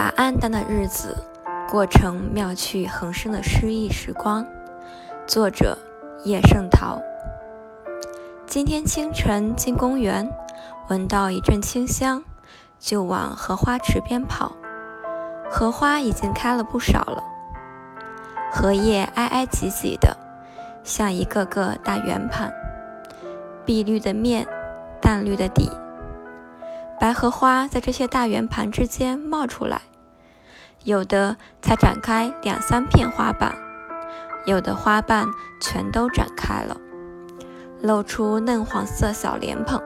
把暗淡的日子过成妙趣横生的诗意时光。作者：叶圣陶。今天清晨进公园，闻到一阵清香，就往荷花池边跑。荷花已经开了不少了，荷叶挨挨挤挤的，像一个个大圆盘，碧绿的面，淡绿的底。白荷花在这些大圆盘之间冒出来，有的才展开两三片花瓣，有的花瓣全都展开了，露出嫩黄色小莲蓬。